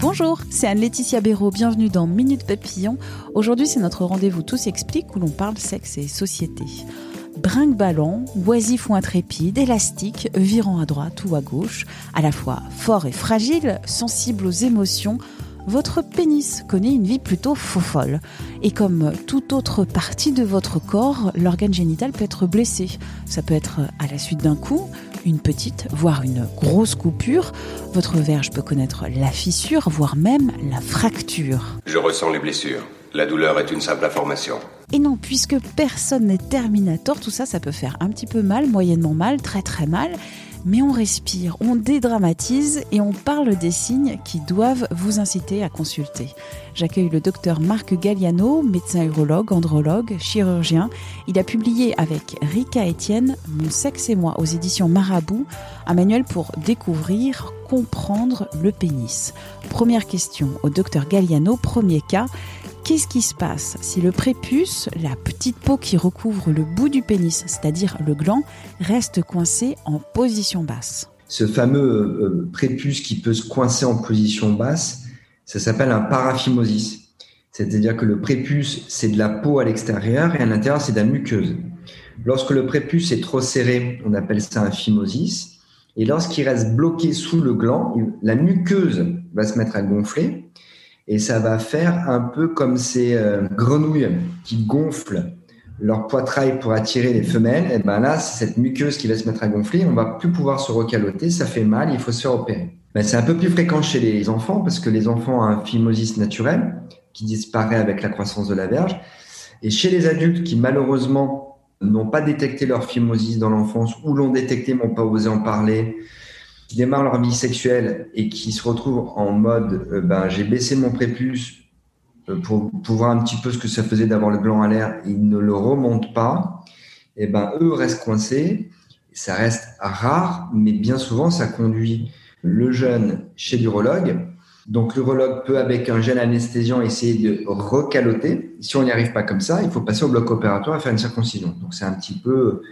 Bonjour, c'est Anne-Laetitia Béraud. Bienvenue dans Minute Papillon. Aujourd'hui, c'est notre rendez-vous Tous explique où l'on parle sexe et société. Brinque-ballant, oisif ou intrépide, élastique, virant à droite ou à gauche, à la fois fort et fragile, sensible aux émotions, votre pénis connaît une vie plutôt faux-folle. Et comme toute autre partie de votre corps, l'organe génital peut être blessé. Ça peut être à la suite d'un coup, une petite, voire une grosse coupure. Votre verge peut connaître la fissure, voire même la fracture. Je ressens les blessures. La douleur est une simple information. Et non, puisque personne n'est Terminator, tout ça, ça peut faire un petit peu mal, moyennement mal, très très mal. Mais on respire, on dédramatise et on parle des signes qui doivent vous inciter à consulter. J'accueille le docteur Marc Galliano, médecin urologue, andrologue, chirurgien. Il a publié avec Rika Etienne Mon sexe et moi aux éditions Marabout, un manuel pour découvrir, comprendre le pénis. Première question au docteur Galliano, premier cas. Qu'est-ce qui se passe si le prépuce, la petite peau qui recouvre le bout du pénis, c'est-à-dire le gland, reste coincé en position basse? Ce fameux euh, prépuce qui peut se coincer en position basse, ça s'appelle un paraphimosis. C'est-à-dire que le prépuce, c'est de la peau à l'extérieur et à l'intérieur, c'est de la muqueuse. Lorsque le prépuce est trop serré, on appelle ça un phimosis. Et lorsqu'il reste bloqué sous le gland, la muqueuse va se mettre à gonfler et ça va faire un peu comme ces euh, grenouilles qui gonflent leur poitrail pour attirer les femelles. Et ben là, c'est cette muqueuse qui va se mettre à gonfler. On va plus pouvoir se recaloter. Ça fait mal. Il faut se faire opérer. Ben, c'est un peu plus fréquent chez les enfants parce que les enfants ont un phimosis naturel qui disparaît avec la croissance de la verge. Et chez les adultes qui malheureusement n'ont pas détecté leur phimosis dans l'enfance ou l'ont détecté mais n'ont pas osé en parler, qui démarrent leur vie sexuelle et qui se retrouvent en mode euh, ben, j'ai baissé mon prépuce euh, pour, voir un petit peu ce que ça faisait d'avoir le gland à l'air, ils ne le remontent pas, et ben eux restent coincés. Ça reste rare, mais bien souvent ça conduit le jeune chez l'urologue. Donc l'urologue peut avec un gel anesthésiant essayer de recaloter. Si on n'y arrive pas comme ça, il faut passer au bloc opératoire et faire une circoncision. Donc c'est un petit peu,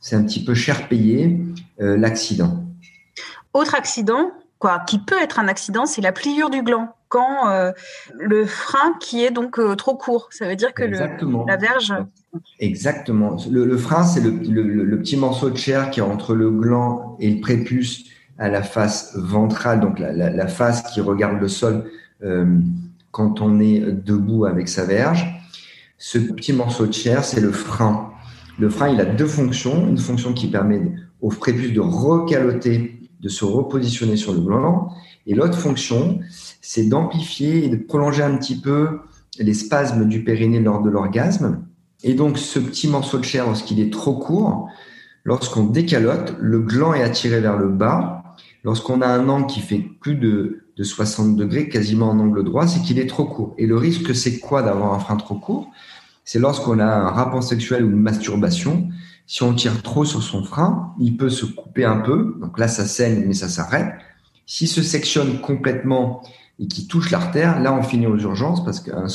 c'est un petit peu cher payé euh, l'accident. Autre accident, quoi, qui peut être un accident, c'est la pliure du gland. Quand euh, le frein qui est donc euh, trop court, ça veut dire que le, la verge. Exactement. Le, frein, c'est le, petit morceau de chair qui est entre le gland et le prépuce à la face ventrale, donc la, face qui regarde le sol euh, quand on est debout avec sa verge. Ce petit morceau de chair, c'est le frein. Le frein, il a deux fonctions. Une fonction qui permet au prépuce de recaloter de se repositionner sur le gland. Et l'autre fonction, c'est d'amplifier et de prolonger un petit peu les spasmes du périnée lors de l'orgasme. Et donc, ce petit morceau de chair, lorsqu'il est trop court, lorsqu'on décalote, le gland est attiré vers le bas. Lorsqu'on a un angle qui fait plus de, de 60 degrés, quasiment en angle droit, c'est qu'il est trop court. Et le risque, c'est quoi d'avoir un frein trop court? C'est lorsqu'on a un rapport sexuel ou une masturbation, si on tire trop sur son frein, il peut se couper un peu. Donc là, ça saigne, mais ça s'arrête. S'il se sectionne complètement et qui touche l'artère, là, on finit aux urgences parce qu'un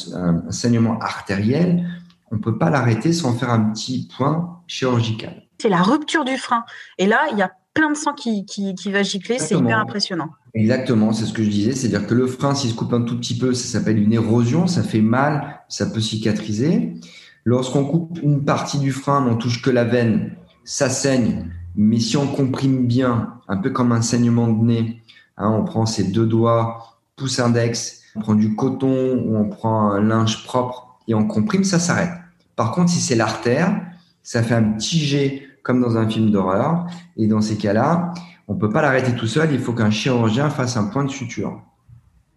saignement artériel, on peut pas l'arrêter sans faire un petit point chirurgical. C'est la rupture du frein. Et là, il y a plein de sang qui, qui, qui va gicler. C'est hyper impressionnant. Exactement, c'est ce que je disais. C'est-à-dire que le frein, s'il se coupe un tout petit peu, ça s'appelle une érosion. Ça fait mal, ça peut cicatriser. Lorsqu'on coupe une partie du frein, on touche que la veine, ça saigne. Mais si on comprime bien, un peu comme un saignement de nez, hein, on prend ses deux doigts, pouce index, on prend du coton ou on prend un linge propre et on comprime, ça s'arrête. Par contre, si c'est l'artère, ça fait un petit jet comme dans un film d'horreur. Et dans ces cas-là, on peut pas l'arrêter tout seul. Il faut qu'un chirurgien fasse un point de suture.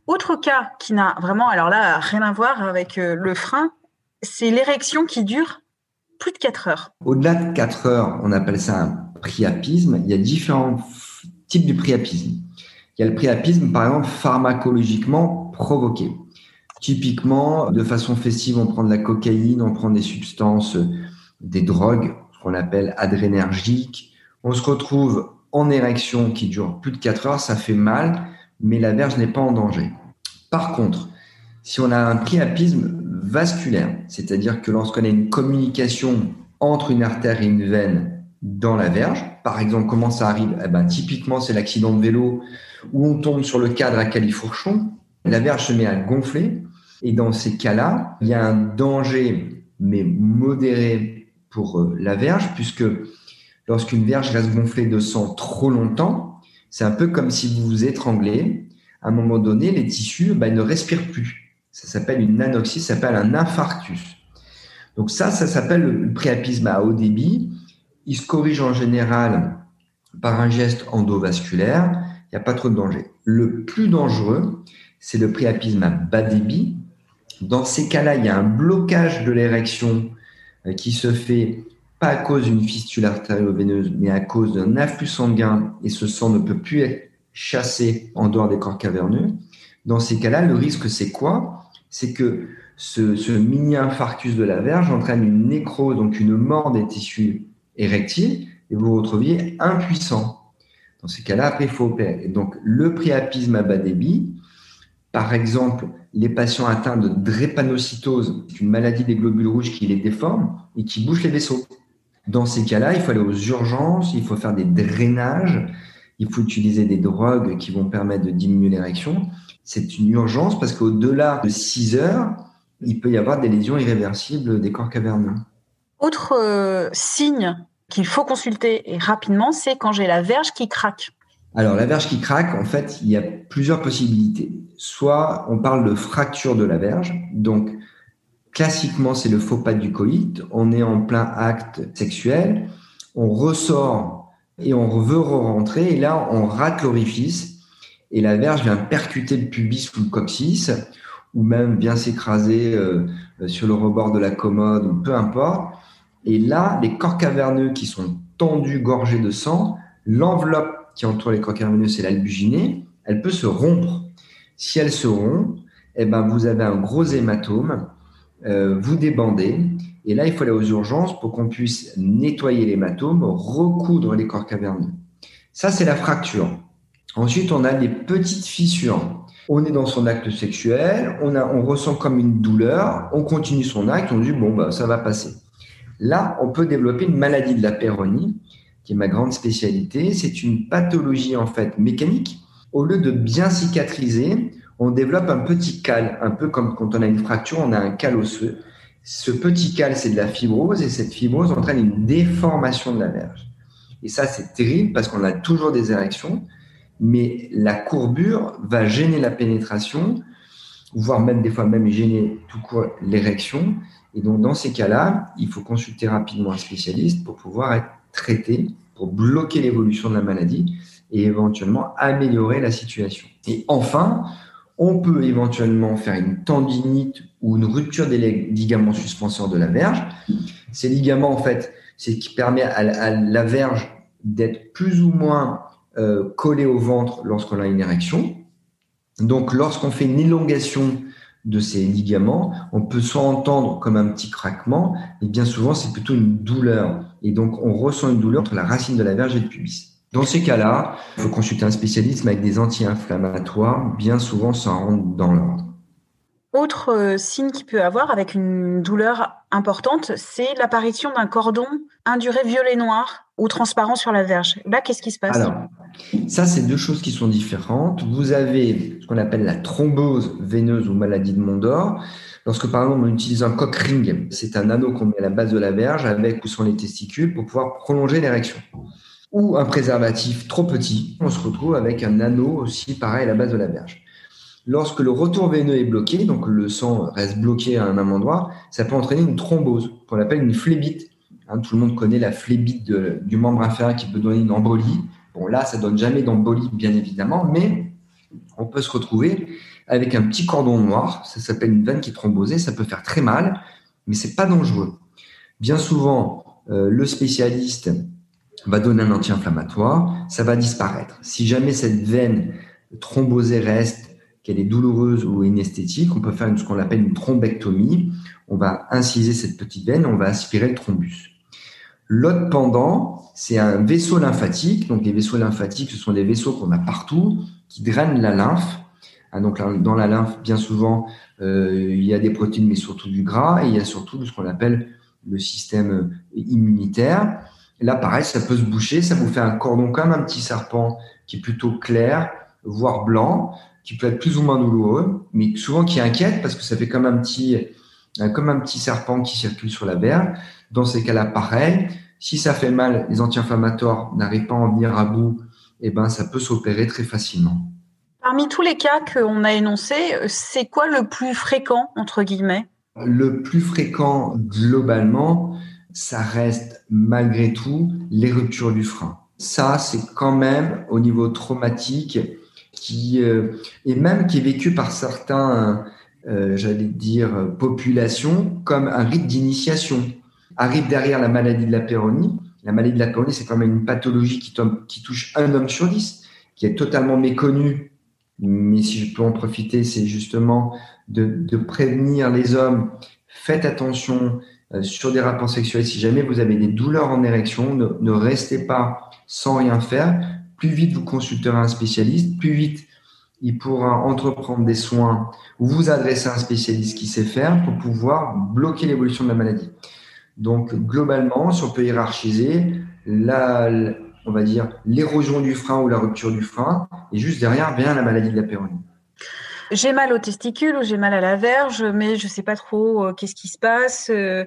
Autre cas qui n'a vraiment, alors là, rien à voir avec euh, le frein, c'est l'érection qui dure plus de 4 heures. Au-delà de 4 heures, on appelle ça un priapisme. Il y a différents types de priapisme. Il y a le priapisme, par exemple, pharmacologiquement provoqué. Typiquement, de façon festive, on prend de la cocaïne, on prend des substances, des drogues, qu'on appelle adrénergiques. On se retrouve en érection qui dure plus de 4 heures, ça fait mal, mais la verge n'est pas en danger. Par contre, si on a un priapisme vasculaire, c'est-à-dire que lorsqu'on a une communication entre une artère et une veine dans la verge, par exemple, comment ça arrive? Eh ben, Typiquement, c'est l'accident de vélo où on tombe sur le cadre à califourchon, la verge se met à gonfler, et dans ces cas-là, il y a un danger, mais modéré pour euh, la verge, puisque lorsqu'une verge reste gonflée de sang trop longtemps, c'est un peu comme si vous vous étranglez. À un moment donné, les tissus ben, ne respirent plus. Ça s'appelle une anoxie, ça s'appelle un infarctus. Donc ça, ça s'appelle le priapisme à haut débit. Il se corrige en général par un geste endovasculaire. Il n'y a pas trop de danger. Le plus dangereux, c'est le priapisme à bas débit. Dans ces cas-là, il y a un blocage de l'érection euh, qui se fait pas à cause d'une fistule artério-veineuse, mais à cause d'un afflux sanguin et ce sang ne peut plus être chassé en dehors des corps caverneux. Dans ces cas-là, le risque, c'est quoi? C'est que ce, mini-infarctus de la verge entraîne une nécrose, donc une mort des tissus érectiles, et vous vous retrouviez impuissant. Dans ces cas-là, après, il faut opérer. donc, le priapisme à bas débit, par exemple, les patients atteints de drépanocytose, une maladie des globules rouges qui les déforme et qui bouche les vaisseaux. Dans ces cas-là, il faut aller aux urgences, il faut faire des drainages, il faut utiliser des drogues qui vont permettre de diminuer l'érection c'est une urgence parce qu'au-delà de 6 heures, il peut y avoir des lésions irréversibles des corps caverneux. Autre euh, signe qu'il faut consulter et rapidement, c'est quand j'ai la verge qui craque. Alors, la verge qui craque, en fait, il y a plusieurs possibilités. Soit on parle de fracture de la verge, donc classiquement, c'est le faux pas du coït. On est en plein acte sexuel, on ressort et on veut re-rentrer, et là, on rate l'orifice et la verge vient percuter le pubis ou le coccyx, ou même vient s'écraser euh, sur le rebord de la commode, ou peu importe. Et là, les corps caverneux qui sont tendus, gorgés de sang, l'enveloppe qui entoure les corps caverneux, c'est l'albuginée, elle peut se rompre. Si elle se rompt, eh ben, vous avez un gros hématome, euh, vous débandez, et là, il faut aller aux urgences pour qu'on puisse nettoyer l'hématome, recoudre les corps caverneux. Ça, c'est la fracture. Ensuite, on a des petites fissures. On est dans son acte sexuel, on, a, on ressent comme une douleur, on continue son acte, on dit bon, bah, ça va passer. Là, on peut développer une maladie de la péronie, qui est ma grande spécialité. C'est une pathologie en fait mécanique. Au lieu de bien cicatriser, on développe un petit cal, un peu comme quand on a une fracture, on a un cal osseux. Ce petit cal, c'est de la fibrose et cette fibrose entraîne une déformation de la verge. Et ça, c'est terrible parce qu'on a toujours des érections, mais la courbure va gêner la pénétration, voire même des fois même gêner tout court l'érection. Et donc dans ces cas-là, il faut consulter rapidement un spécialiste pour pouvoir être traité, pour bloquer l'évolution de la maladie et éventuellement améliorer la situation. Et enfin, on peut éventuellement faire une tendinite ou une rupture des ligaments suspenseurs de la verge. Ces ligaments, en fait, c'est ce qui permet à la verge d'être plus ou moins euh, collé au ventre lorsqu'on a une érection. Donc, lorsqu'on fait une élongation de ces ligaments, on peut soit entendre comme un petit craquement, mais bien souvent, c'est plutôt une douleur. Et donc, on ressent une douleur entre la racine de la verge et le pubis. Dans ces cas-là, il faut consulter un spécialiste avec des anti-inflammatoires. Bien souvent, ça rentre dans l'ordre. Autre euh, signe qu'il peut avoir avec une douleur importante, c'est l'apparition d'un cordon induré violet-noir ou transparent sur la verge. Là, qu'est-ce qui se passe? Alors, ça, c'est deux choses qui sont différentes. Vous avez ce qu'on appelle la thrombose veineuse ou maladie de Mondor. Lorsque, par exemple, on utilise un cock ring, c'est un anneau qu'on met à la base de la verge avec ou sans les testicules pour pouvoir prolonger l'érection. Ou un préservatif trop petit, on se retrouve avec un anneau aussi pareil à la base de la verge. Lorsque le retour veineux est bloqué, donc le sang reste bloqué à un même endroit, ça peut entraîner une thrombose, qu'on appelle une phlébite. Hein, tout le monde connaît la phlébite du membre inférieur qui peut donner une embolie. Bon, là, ça donne jamais d'embolie, bien évidemment, mais on peut se retrouver avec un petit cordon noir. Ça s'appelle une veine qui est thrombosée. Ça peut faire très mal, mais c'est pas dangereux. Bien souvent, euh, le spécialiste va donner un anti-inflammatoire, ça va disparaître. Si jamais cette veine thrombosée reste, qu'elle est douloureuse ou inesthétique, on peut faire ce qu'on appelle une thrombectomie. On va inciser cette petite veine, on va aspirer le thrombus. L'autre pendant, c'est un vaisseau lymphatique. Donc les vaisseaux lymphatiques, ce sont des vaisseaux qu'on a partout qui drainent la lymphe. Ah, donc dans la lymphe, bien souvent, euh, il y a des protéines, mais surtout du gras, et il y a surtout ce qu'on appelle le système immunitaire. là, pareil, ça peut se boucher, ça vous fait un cordon comme un petit serpent qui est plutôt clair, voire blanc, qui peut être plus ou moins douloureux, mais souvent qui inquiète parce que ça fait comme un petit, comme un petit serpent qui circule sur la berge. Dans ces cas-là, pareil, si ça fait mal, les anti-inflammatoires n'arrivent pas à en venir à bout, et eh ben, ça peut s'opérer très facilement. Parmi tous les cas qu'on a énoncés, c'est quoi le plus fréquent, entre guillemets? Le plus fréquent, globalement, ça reste malgré tout les ruptures du frein. Ça, c'est quand même au niveau traumatique qui euh, et même qui est vécu par certains, euh, j'allais dire, populations comme un rite d'initiation. Arrive derrière la maladie de la péronie. La maladie de la péronie, c'est quand même une pathologie qui, touche un homme sur dix, qui est totalement méconnue. Mais si je peux en profiter, c'est justement de, de, prévenir les hommes. Faites attention euh, sur des rapports sexuels. Si jamais vous avez des douleurs en érection, ne, ne restez pas sans rien faire plus vite vous consulterez un spécialiste, plus vite il pourra entreprendre des soins ou vous adresser à un spécialiste qui sait faire pour pouvoir bloquer l'évolution de la maladie. Donc, globalement, si on peut hiérarchiser, la, on va dire l'érosion du frein ou la rupture du frein, et juste derrière vient la maladie de la péronie. J'ai mal au testicule ou j'ai mal à la verge, mais je ne sais pas trop euh, qu'est-ce qui se passe. Euh,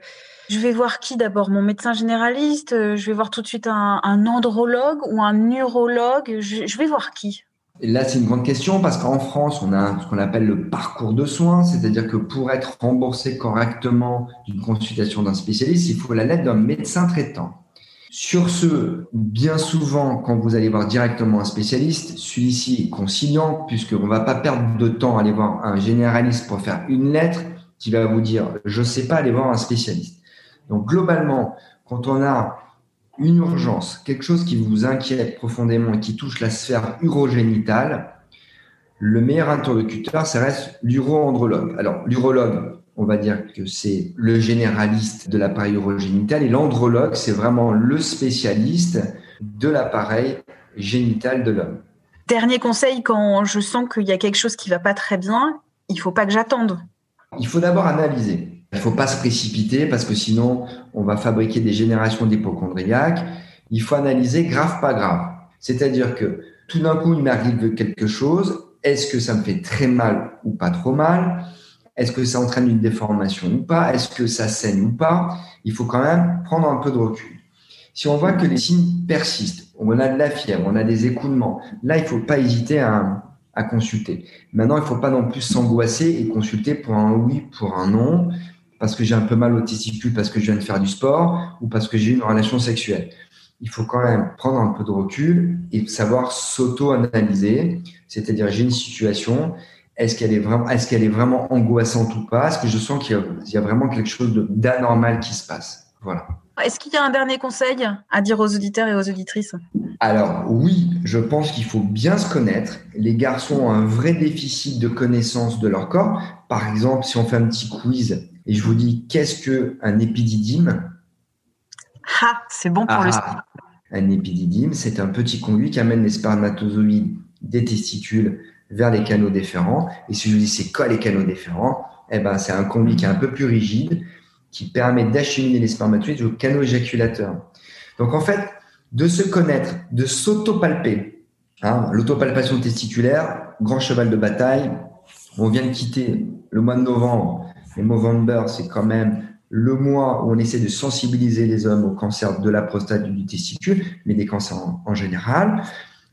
je vais voir qui d'abord? Mon médecin généraliste? Euh, Je vais voir tout de suite un, andrologue ou un neurologue? Je, vais voir qui? Là, c'est une grande question parce qu'en France, on a ce qu'on appelle le parcours de soins, c'est-à-dire que pour être remboursé correctement d'une consultation d'un spécialiste, il faut la lettre d'un médecin traitant. Sur ce, bien souvent, quand vous allez voir directement un spécialiste, celui-ci est conciliant puisqu'on ne va pas perdre de temps à aller voir un généraliste pour faire une lettre qui va vous dire je ne sais pas aller voir un spécialiste. Donc globalement, quand on a une urgence, quelque chose qui vous inquiète profondément et qui touche la sphère urogénitale, le meilleur interlocuteur, ça reste l'uro-andrologue. Alors, l'urologue, on va dire que c'est le généraliste de l'appareil urogénital et l'andrologue, c'est vraiment le spécialiste de l'appareil génital de l'homme. Dernier conseil, quand je sens qu'il y a quelque chose qui va pas très bien, il faut pas que j'attende. Il faut d'abord analyser. Il ne faut pas se précipiter parce que sinon, on va fabriquer des générations d'hypochondriaques. Il faut analyser grave, pas grave. C'est-à-dire que tout d'un coup, il m'arrive quelque chose. Est-ce que ça me fait très mal ou pas trop mal? Est-ce que ça entraîne une déformation ou pas? Est-ce que ça saigne ou pas? Il faut quand même prendre un peu de recul. Si on voit que les signes persistent, on a de la fièvre, on a des écoulements, là, il ne faut pas hésiter à, à consulter. Maintenant, il ne faut pas non plus s'angoisser et consulter pour un oui, pour un non parce que j'ai un peu mal au testicule, parce que je viens de faire du sport ou parce que j'ai une relation sexuelle. Il faut quand même prendre un peu de recul et savoir s'auto-analyser, c'est-à-dire j'ai une situation, est-ce qu'elle est vraiment, est-ce qu'elle est vraiment angoissante ou pas? Est-ce que je sens qu'il y, a, vraiment quelque chose d'anormal qui se passe? Voilà. Est-ce qu'il y a un dernier conseil à dire aux auditeurs et aux auditrices? Alors oui, je pense qu'il faut bien se connaître. Les garçons ont un vrai déficit de connaissance de leur corps. Par exemple, si on fait un petit quiz et je vous dis qu'est-ce que un épididyme Ah, c'est bon pour le ah, Un épididyme, c'est un petit conduit qui amène les spermatozoïdes des testicules vers les canaux déférents. Et si je vous dis c'est quoi les canaux déférents? Eh ben, c'est un conduit qui est un peu plus rigide, qui permet d'acheminer les spermatozoïdes au canaux éjaculateur. Donc en fait, de se connaître, de s'autopalper, hein, l'autopalpation testiculaire, grand cheval de bataille. On vient de quitter le mois de novembre et Movember, c'est quand même le mois où on essaie de sensibiliser les hommes au cancer de la prostate du testicule, mais des cancers en, général.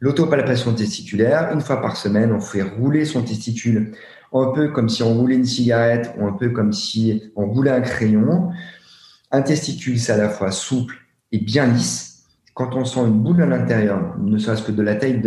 L'autopalpation testiculaire, une fois par semaine, on fait rouler son testicule un peu comme si on roulait une cigarette ou un peu comme si on roulait un crayon. Un testicule, c'est à la fois souple et bien lisse. Quand on sent une boule à l'intérieur, ne serait-ce que de la taille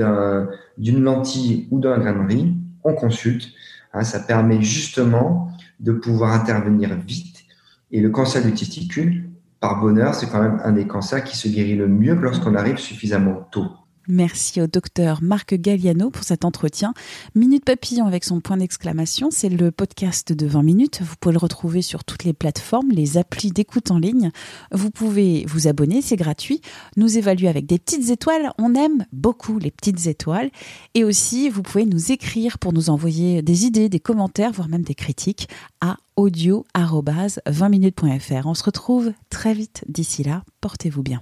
d'une lentille ou d'un grain de riz, on consulte. Hein, ça permet justement de pouvoir intervenir vite. Et le cancer du testicule, par bonheur, c'est quand même un des cancers qui se guérit le mieux lorsqu'on arrive suffisamment tôt. Merci au docteur Marc Galliano pour cet entretien. Minute Papillon avec son point d'exclamation, c'est le podcast de 20 minutes. Vous pouvez le retrouver sur toutes les plateformes, les applis d'écoute en ligne. Vous pouvez vous abonner, c'est gratuit. Nous évaluer avec des petites étoiles. On aime beaucoup les petites étoiles. Et aussi, vous pouvez nous écrire pour nous envoyer des idées, des commentaires, voire même des critiques à audio-20minutes.fr. On se retrouve très vite. D'ici là, portez-vous bien.